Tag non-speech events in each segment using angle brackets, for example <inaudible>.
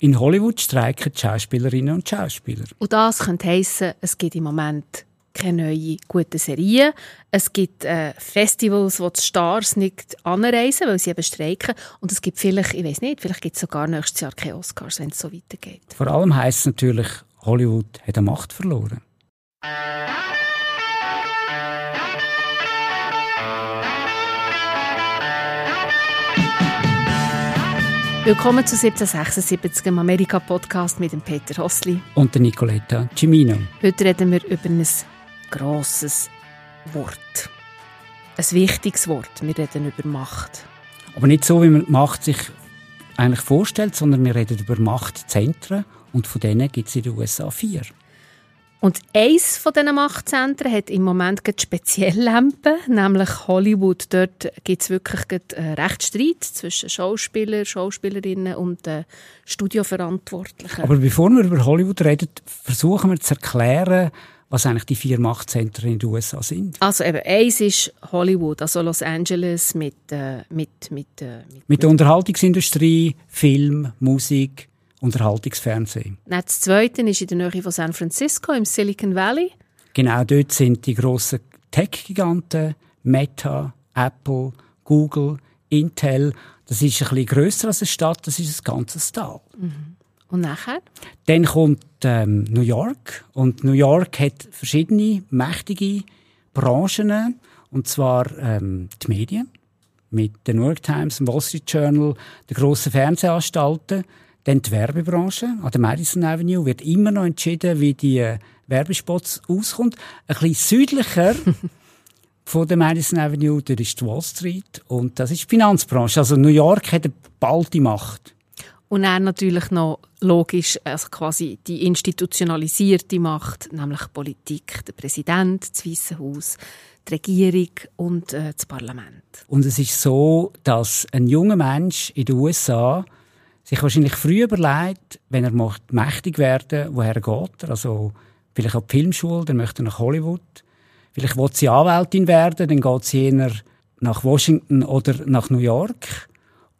In Hollywood streiken die Schauspielerinnen und Schauspieler. Und das könnte heissen, es gibt im Moment keine neuen guten Serien. Es gibt äh, Festivals, wo die Stars nicht anreisen, weil sie eben streiken. Und es gibt vielleicht, ich weiß nicht, vielleicht gibt es sogar nächstes Jahr keine Oscars, wenn es so weitergeht. Vor allem heisst es natürlich, Hollywood hat eine Macht verloren. Willkommen zu 1776 im Amerika-Podcast mit dem Peter Hossli. Und der Nicoletta Cimino. Heute reden wir über ein grosses Wort. Ein wichtiges Wort. Wir reden über Macht. Aber nicht so, wie man Macht sich eigentlich vorstellt, sondern wir reden über Machtzentren. Und von denen gibt es in den USA vier. Und eins von diesen Machtzentren hat im Moment speziell Lampen, nämlich Hollywood. Dort gibt es wirklich einen äh, Rechtsstreit zwischen Schauspielern, Schauspielerinnen und äh, Studioverantwortlichen. Aber bevor wir über Hollywood reden, versuchen wir zu erklären, was eigentlich die vier Machtzentren in den USA sind. Also eben, eins ist Hollywood, also Los Angeles mit, äh, mit, mit, äh, mit, mit der Unterhaltungsindustrie, Film, Musik, Unterhaltungsfernsehen. das Zweite ist in der Nähe von San Francisco, im Silicon Valley. Genau, dort sind die grossen Tech-Giganten, Meta, Apple, Google, Intel. Das ist ein bisschen grösser als eine Stadt, das ist ein ganzes Tal. Mhm. Und nachher? Dann kommt ähm, New York. Und New York hat verschiedene mächtige Branchen. Und zwar ähm, die Medien mit der New York Times, dem Wall Street Journal, den grossen Fernsehanstalten. Dann die Werbebranche an der Madison Avenue wird immer noch entschieden, wie die äh, Werbespots auskommt. Ein bisschen südlicher <laughs> von der Madison Avenue, da ist die Wall Street und das ist die Finanzbranche. Also New York hat eine ballte Macht. Und dann natürlich noch logisch, also quasi die institutionalisierte Macht, nämlich Politik, der Präsident, das Weiße Haus, die Regierung und äh, das Parlament. Und es ist so, dass ein junger Mensch in den USA sich wahrscheinlich früh überlegt, wenn er mächtig werden woher geht er. Also vielleicht auch die Filmschule, dann möchte er nach Hollywood. Vielleicht will sie Anwältin werden, dann geht sie eher nach Washington oder nach New York.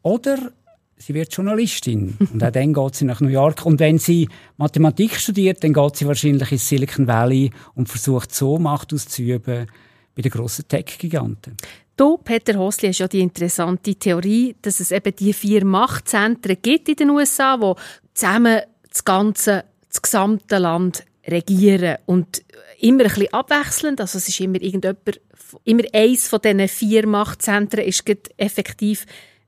Oder sie wird Journalistin. <laughs> Und auch dann geht sie nach New York. Und wenn sie Mathematik studiert, dann geht sie wahrscheinlich ins Silicon Valley und versucht so Macht auszuüben bei den grossen Tech-Giganten. Du, Peter Hosli, hast ja die interessante Theorie, dass es eben die vier Machtzentren gibt in den USA, die zusammen das ganze, das gesamte Land regieren und immer ein bisschen abwechselnd. Also es ist immer irgendjemand, immer eins von diesen vier Machtzentren ist effektiv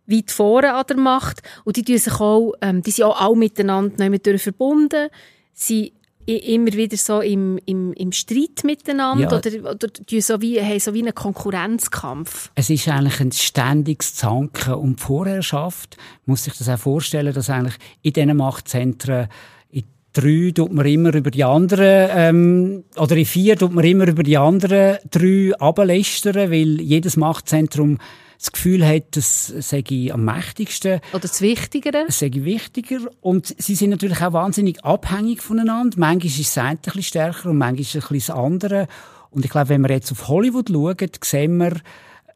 weit vorne an der Macht und die, sich auch, ähm, die sind auch alle miteinander verbunden. Sie immer wieder so im, im, im Streit miteinander ja. oder, oder die so wie, haben so wie einen Konkurrenzkampf? Es ist eigentlich ein ständiges Zanken um die Vorherrschaft. Man muss sich das auch vorstellen, dass eigentlich in diesen Machtzentren in drei tut man immer über die anderen, ähm, oder in vier tut man immer über die anderen drei ablästern, weil jedes Machtzentrum das Gefühl hat, das sei am mächtigsten. Oder das Wichtigere. Das sei wichtiger. Und sie sind natürlich auch wahnsinnig abhängig voneinander. Manchmal ist das eine ein bisschen stärker und manchmal ist ein bisschen das andere. Und ich glaube, wenn wir jetzt auf Hollywood schauen, sehen wir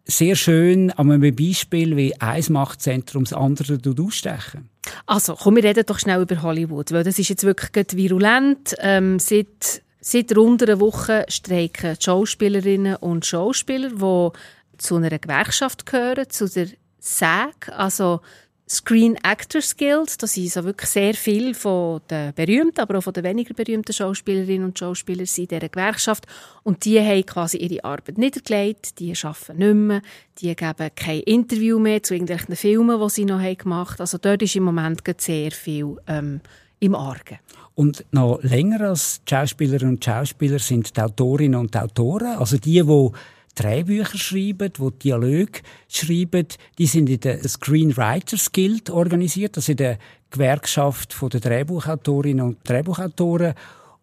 sehr schön an einem Beispiel, wie ein Machtzentrum das andere ausstechen. Also, komm, wir reden doch schnell über Hollywood, weil das ist jetzt wirklich virulent. Ähm, seit, seit rund einer Woche streiken Schauspielerinnen und Schauspieler, die zu einer Gewerkschaft gehören, zu der SAG, also Screen Actors Guild. Da sind so wirklich sehr viele von den berühmten, aber auch von den weniger berühmten Schauspielerinnen und Schauspielern in dieser Gewerkschaft. Und die haben quasi ihre Arbeit niedergelegt, die arbeiten nicht mehr, die geben kein Interview mehr zu irgendwelchen Filmen, die sie noch gemacht haben. Also dort ist im Moment sehr viel ähm, im Argen. Und noch länger als Schauspielerinnen und Schauspieler sind die Autorinnen und Autoren, also die, die Drehbücher schreiben, die Dialoge schreiben, die sind in der Screenwriters Guild organisiert, also in der Gewerkschaft der Drehbuchautorinnen und Drehbuchautoren.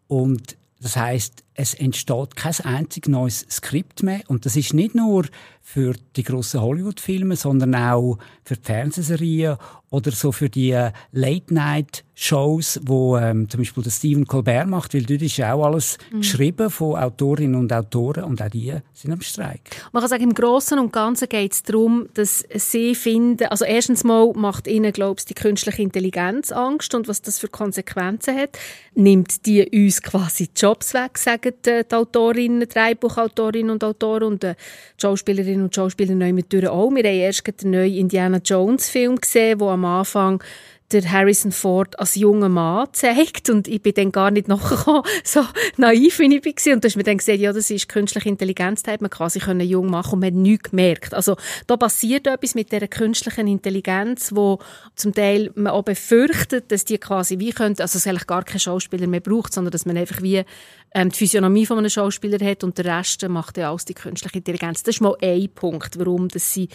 Und das heißt, es entsteht kein einziges neues Skript mehr. Und das ist nicht nur für die grossen Hollywood-Filme, sondern auch für die Fernsehserien oder so für die äh, Late-Night-Shows, wo ähm, zum Beispiel der Stephen Colbert macht, weil dort ist ja auch alles mhm. geschrieben von Autorinnen und Autoren und auch die sind am Streik. Man kann sagen, im Großen und Ganzen geht es darum, dass sie finden, also erstens mal macht ihnen, glaubst die künstliche Intelligenz Angst und was das für Konsequenzen hat, nimmt die uns quasi Jobs weg, sagen die Autorinnen, Drehbuchautorinnen und Autoren und die Schauspielerinnen und Schauspieler neu mit auch. Wir haben erst den neuen Indiana Jones Film gesehen, wo am Anfang der Harrison Ford als junger Mann zeigt und ich bin dann gar nicht nachgekommen, <laughs> so naiv wie ich war und da hast mir dann gesagt, ja, das ist künstliche Intelligenz, da hat man quasi können jung machen und man hat nichts gemerkt. Also da passiert etwas mit der künstlichen Intelligenz, wo zum Teil man auch befürchtet, dass die quasi wie könnte, also es eigentlich gar kein Schauspieler mehr braucht, sondern dass man einfach wie ähm, die Physiognomie von einem Schauspieler hat und der Rest macht ja alles die künstliche Intelligenz. Das ist mal ein Punkt, warum dass sie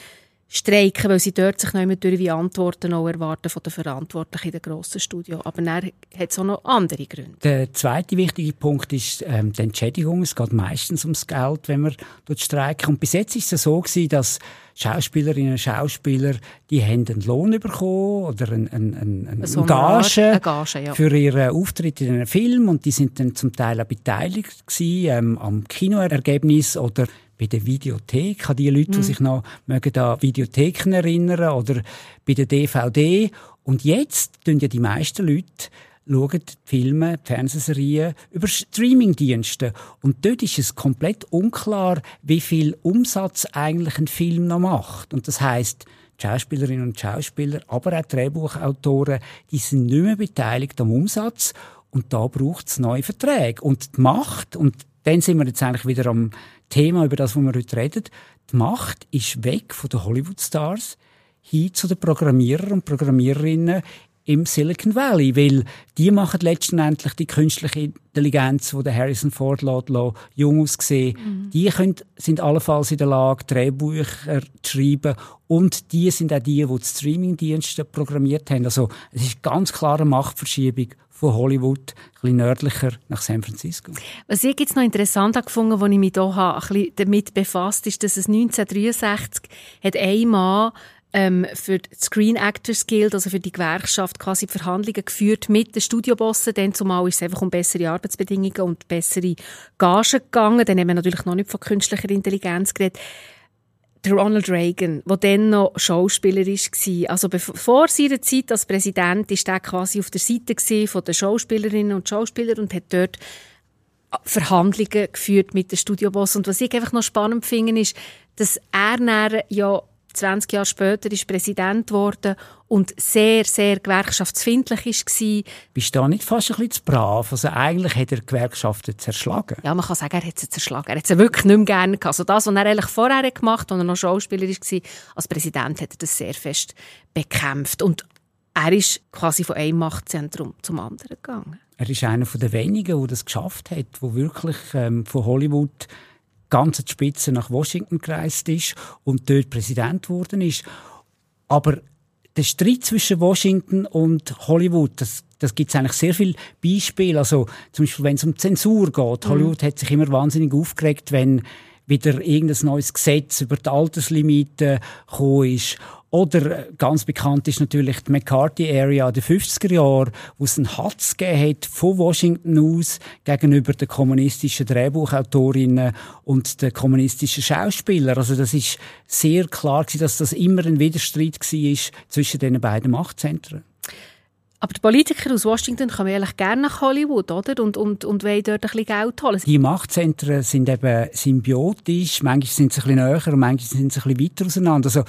streiken, weil sie dort sich nicht mehr durch wie Antworten auch erwarten von den Verantwortlichen in den grossen Studio. Aber dann hat es auch noch andere Gründe. Der zweite wichtige Punkt ist ähm, die Entschädigung. Es geht meistens ums Geld, wenn man dort streiken. Und bis jetzt ist es so gewesen, dass Schauspielerinnen und Schauspieler, die haben einen Lohn bekommen oder einen, einen, einen, so Gage, eine Gage ja. für ihren Auftritt in einem Film und die sind dann zum Teil auch beteiligt gewesen, ähm, am Kinoergebnis oder bei der Videothek, an die Leute, mhm. die sich noch mögen an Videotheken erinnern oder bei der DVD. Und jetzt tun ja die meisten Leute schauen die Filme, die Fernsehserien über Streamingdienste. Und dort ist es komplett unklar, wie viel Umsatz eigentlich ein Film noch macht. Und das heißt, Schauspielerinnen und Schauspieler, aber auch Drehbuchautoren, die sind nicht mehr beteiligt am Umsatz. Und da braucht es neue Verträge. Und die Macht, und dann sind wir jetzt eigentlich wieder am Thema, über das, wo wir heute reden. Die Macht ist weg von den Hollywood-Stars hin zu den Programmierern und Programmiererinnen im Silicon Valley, weil die machen letztendlich die künstliche Intelligenz, wo der Harrison Ford lässt, lässt, jung aussehen. Mhm. Die können, sind allenfalls in der Lage, Drehbücher zu schreiben und die sind auch die, die die Streamingdienste programmiert haben. Also es ist ganz klare Machtverschiebung von Hollywood, ein bisschen nördlicher nach San Francisco. Was ich jetzt noch interessant gefunden, als ich mich hier ein bisschen damit befasst, ist, dass es 1963 hat ein Mann ähm, für die Screen Actors Guild, also für die Gewerkschaft, quasi Verhandlungen geführt mit den Studiobossen. Dann zumal ist es einfach um bessere Arbeitsbedingungen und bessere Gagen gegangen. Dann haben wir natürlich noch nicht von künstlicher Intelligenz geredet Ronald Reagan, der dann noch Schauspieler war. Also vor seiner Zeit als Präsident war er quasi auf der Seite der Schauspielerinnen und Schauspieler und hat dort Verhandlungen geführt mit den Studioboss. Und was ich einfach noch spannend finde, ist, dass er ja 20 Jahre später ist Präsident geworden und sehr, sehr gewerkschaftsfindlich war. Bist du da nicht fast ein bisschen zu brav? Also eigentlich hat er Gewerkschaften zerschlagen. Ja, man kann sagen, er hat sie zerschlagen. Er hat sie wirklich nicht mehr gerne gehabt. Also das, was er eigentlich vorher gemacht hat, als er noch Schauspieler war, als Präsident hat er das sehr fest bekämpft. Und er ist quasi von einem Machtzentrum zum anderen gegangen. Er ist einer der wenigen, der das geschafft hat, der wirklich ähm, von Hollywood ganz die Spitze nach Washington gereist ist und dort Präsident geworden ist. Aber der Streit zwischen Washington und Hollywood, das, das gibt es eigentlich sehr viele Beispiele. Also zum Beispiel, wenn es um Zensur geht. Mhm. Hollywood hat sich immer wahnsinnig aufgeregt, wenn wieder irgendein neues Gesetz über die Alterslimite gekommen ist. Oder äh, ganz bekannt ist natürlich die McCarthy-Area der 50er Jahre, wo es einen Hatz gegeben hat von Washington aus gegenüber den kommunistischen Drehbuchautorinnen und den kommunistischen Schauspielern. Also das ist sehr klar gewesen, dass das immer ein Widerstreit war zwischen den beiden Machtzentren. Aber die Politiker aus Washington kommen eigentlich gerne nach Hollywood, oder? Und, und, und wollen dort ein bisschen Geld holen. Die Machtzentren sind eben symbiotisch. Manchmal sind sie ein bisschen näher und manchmal sind sie ein bisschen weiter auseinander. Also,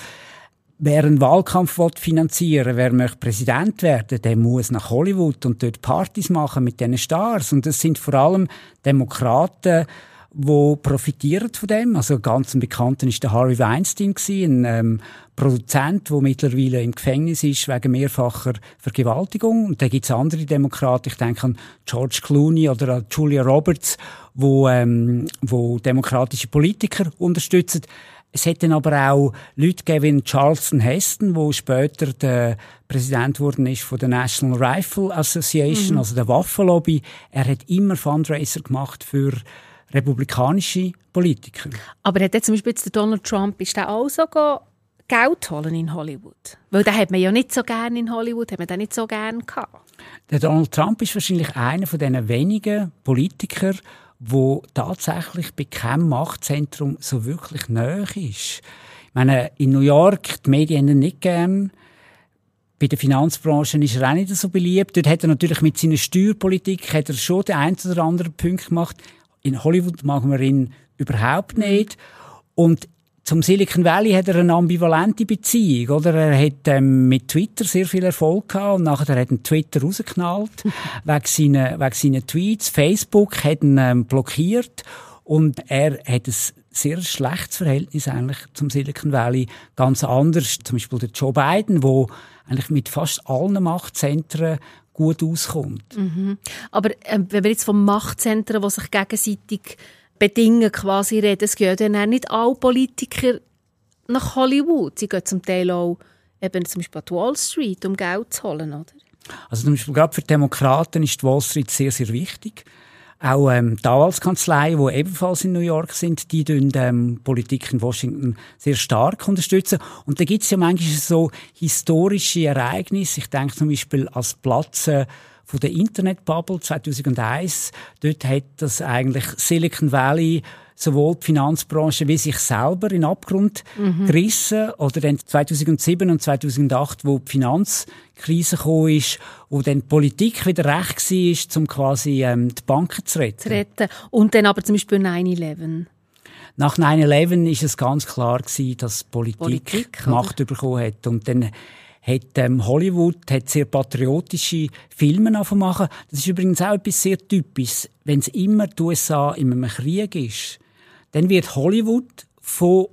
wer einen Wahlkampf finanzieren will, wer möchte Präsident werden, der muss nach Hollywood und dort Partys machen mit diesen Stars. Und das sind vor allem Demokraten, wo profitieren von dem. Also ganz ein Bekannter ist der Harvey Weinstein ein ähm, Produzent, der mittlerweile im Gefängnis ist wegen mehrfacher Vergewaltigung. Und da es andere Demokraten. Ich denke an George Clooney oder an Julia Roberts, wo, ähm, wo demokratische Politiker unterstützen. Es hätte aber auch Leute gegeben wie Charleston Heston, wo später der Präsident geworden ist von der National Rifle Association, mhm. also der Waffenlobby. Er hat immer Fundraiser gemacht für republikanische Politiker. Aber hat zum Beispiel jetzt Donald Trump, ist der auch so Geld holen in Hollywood? Weil den hat man ja nicht so gerne in Hollywood, hat man den nicht so gerne gehabt. Der Donald Trump ist wahrscheinlich einer von diesen wenigen Politikern, wo tatsächlich bei keinem Machtzentrum so wirklich näher ist. Ich meine, in New York, die Medien haben nicht gern. Bei der Finanzbranche ist er auch nicht so beliebt. Dort hat er natürlich mit seiner Steuerpolitik hat er schon den einen oder anderen Punkt gemacht. In Hollywood mag man ihn überhaupt nicht. Und zum Silicon Valley hat er eine ambivalente Beziehung, oder? Er hat ähm, mit Twitter sehr viel Erfolg gehabt und nachher hat er Twitter rausgeknallt <laughs> wegen seiner, wegen seiner Tweets. Facebook hat ihn ähm, blockiert und er hat ein sehr schlechtes Verhältnis eigentlich zum Silicon Valley. Ganz anders, zum Beispiel der Joe Biden, wo eigentlich mit fast allen Machtzentren gut auskommt. Mhm. Aber äh, wenn wir jetzt von Machtzentren, die sich gegenseitig Bedingungen quasi reden. Es gehen dann nicht alle Politiker nach Hollywood. Sie gehen zum Teil auch eben zum Beispiel an Wall Street, um Geld zu holen, oder? Also zum Beispiel gerade für Demokraten ist die Wall Street sehr, sehr wichtig. Auch ähm, die Anwaltskanzleien, die ebenfalls in New York sind, die tun ähm, Politik in Washington sehr stark unterstützen. Und da gibt es ja manchmal so historische Ereignisse. Ich denke zum Beispiel als Platz von der Internetbubble 2001. Dort hat das eigentlich Silicon Valley sowohl die Finanzbranche wie sich selber in Abgrund mhm. gerissen. Oder dann 2007 und 2008, wo die Finanzkrise kam, ist, wo dann die Politik wieder recht war, um quasi ähm, die Banken zu retten. zu retten. Und dann aber zum Beispiel 9-11. Nach 9-11 ist es ganz klar gewesen, dass Politik, Politik Macht bekommen hat. Und dann hat ähm, Hollywood hat sehr patriotische Filme machen. Das ist übrigens auch etwas sehr Typisches. Wenn es immer die USA in einem Krieg ist, dann wird Hollywood von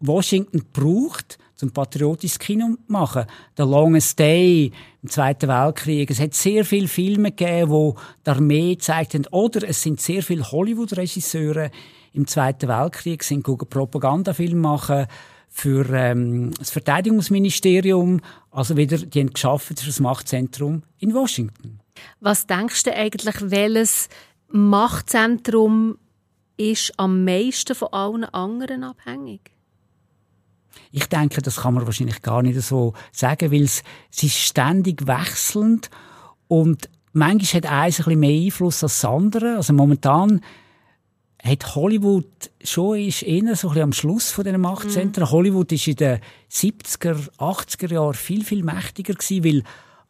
Washington gebraucht, zum patriotisches Kino machen. Der Longest Day im Zweiten Weltkrieg. Es hat sehr viele Filme gegeben, wo die Armee gezeigt haben. Oder es sind sehr viele Hollywood-Regisseure im Zweiten Weltkrieg sind Propagandafilme machen für ähm, das Verteidigungsministerium, also wieder, die haben geschaffen für das Machtzentrum in Washington. Was denkst du eigentlich, welches Machtzentrum ist am meisten von allen anderen abhängig? Ich denke, das kann man wahrscheinlich gar nicht so sagen, weil es, es ist ständig wechselnd und manchmal hat eins ein bisschen mehr Einfluss als das andere. Also momentan hat Hollywood schon ist eher so ein bisschen am Schluss von diesen Machtzentren. Mhm. Hollywood ist in den 70er, 80er Jahren viel, viel mächtiger gewesen, weil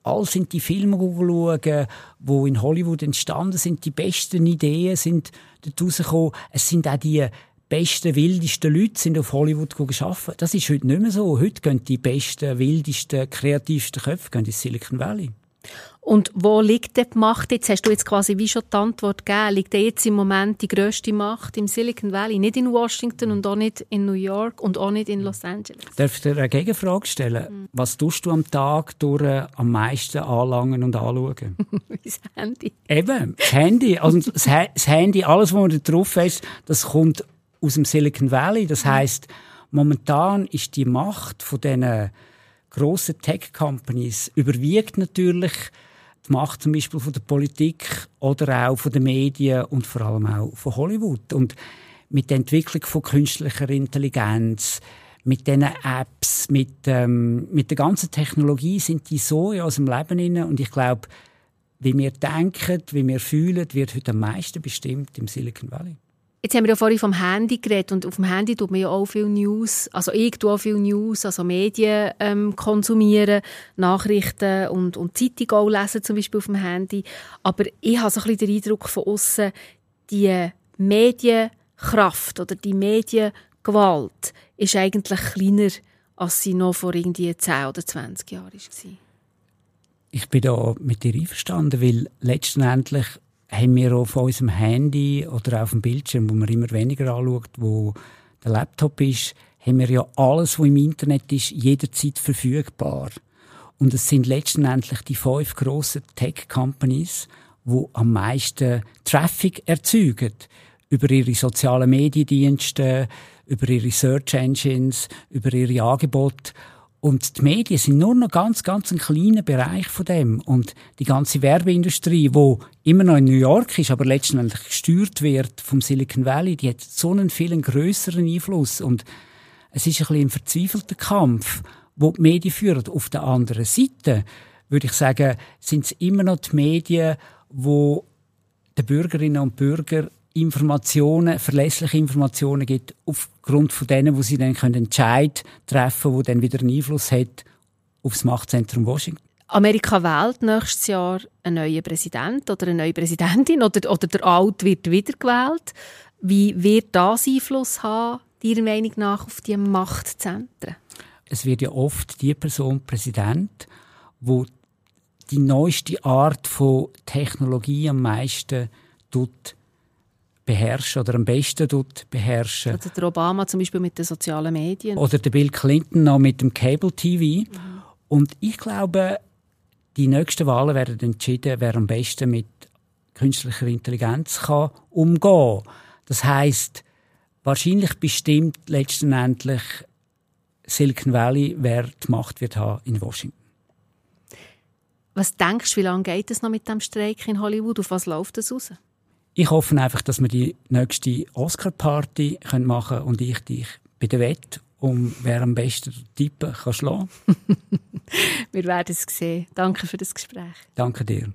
all sind die Filme schauen, die in Hollywood entstanden sind. Die besten Ideen sind dort rausgekommen. Es sind auch die besten, wildesten Leute sind auf Hollywood geschaffen. Das ist heute nicht mehr so. Heute gehen die besten, wildesten, kreativsten Köpfe gehen ins Silicon Valley. Und wo liegt die Macht jetzt? Hast du jetzt quasi wie schon die Antwort gegeben? Liegt jetzt im Moment die grösste Macht im Silicon Valley? Nicht in Washington und auch nicht in New York und auch nicht in Los Angeles? Darf ich dir eine Gegenfrage stellen? Mhm. Was tust du am Tag durch äh, am meisten anlangen und anschauen? <laughs> das Handy. Eben, das Handy. Also das, das Handy, alles, was man da drauf ist, das kommt aus dem Silicon Valley. Das heisst, momentan ist die Macht von diesen grossen Tech-Companies überwiegt natürlich die Macht zum Beispiel von der Politik oder auch von den Medien und vor allem auch von Hollywood. Und mit der Entwicklung von künstlicher Intelligenz, mit diesen Apps, mit, ähm, mit der ganzen Technologie sind die so in unserem Leben inne und ich glaube, wie wir denken, wie wir fühlen, wird heute am meisten bestimmt im Silicon Valley. Jetzt haben wir ja vorhin vom Handy geredet und auf dem Handy tut man ja auch viel News, also ich tue auch viel News, also Medien ähm, konsumieren, Nachrichten und, und Zeitung auch lesen, zum Beispiel auf dem Handy. Aber ich habe so ein bisschen den Eindruck von außen, die Medienkraft oder die Mediengewalt ist eigentlich kleiner, als sie noch vor irgendwie 10 oder 20 Jahren war. Ich bin da mit dir einverstanden, weil letztendlich haben wir auf unserem Handy oder auf dem Bildschirm, wo man immer weniger anschaut, wo der Laptop ist, haben wir ja alles, was im Internet ist, jederzeit verfügbar. Und es sind letztendlich die fünf grossen Tech-Companies, die am meisten Traffic erzeugen. Über ihre sozialen Mediendienste, über ihre Search Engines, über ihre Angebote. Und die Medien sind nur noch ganz, ganz ein kleiner Bereich von dem. Und die ganze Werbeindustrie, wo immer noch in New York ist, aber letztendlich gesteuert wird vom Silicon Valley, die hat so einen viel größeren Einfluss. Und es ist ein bisschen ein verzweifelter Kampf, wo die Medien führen. Auf der anderen Seite würde ich sagen, sind es immer noch die Medien, wo den Bürgerinnen und Bürgern Informationen, verlässliche Informationen gibt, aufgrund von denen, wo sie dann können Entscheid treffen, wo dann wieder einen Einfluss hat auf das Machtzentrum Washington. Amerika wählt nächstes Jahr einen neuen Präsident oder eine neue Präsidentin oder, oder der Alt wird wiedergewählt. Wie wird das Einfluss haben, Ihrer Meinung nach, auf die Machtzentren? Es wird ja oft die Person Präsident, wo die neueste Art von Technologie am meisten tut beherrschen oder am besten tut beherrschen. Oder der Obama zum Beispiel mit den sozialen Medien. Oder der Bill Clinton noch mit dem Cable TV. Mhm. Und ich glaube, die nächsten Wahlen werden entschieden, wer am besten mit künstlicher Intelligenz kann umgehen. Das heißt, wahrscheinlich bestimmt letztendlich Silicon Valley, wer die Macht wird haben in Washington. Was denkst du, wie lange geht es noch mit dem Streik in Hollywood? Auf was läuft das raus? Ich hoffe einfach, dass wir die nächste Oscar-Party machen können und ich dich bei der Wette um wer am besten tippen kann schlagen. <laughs> wir werden es sehen. Danke für das Gespräch. Danke dir.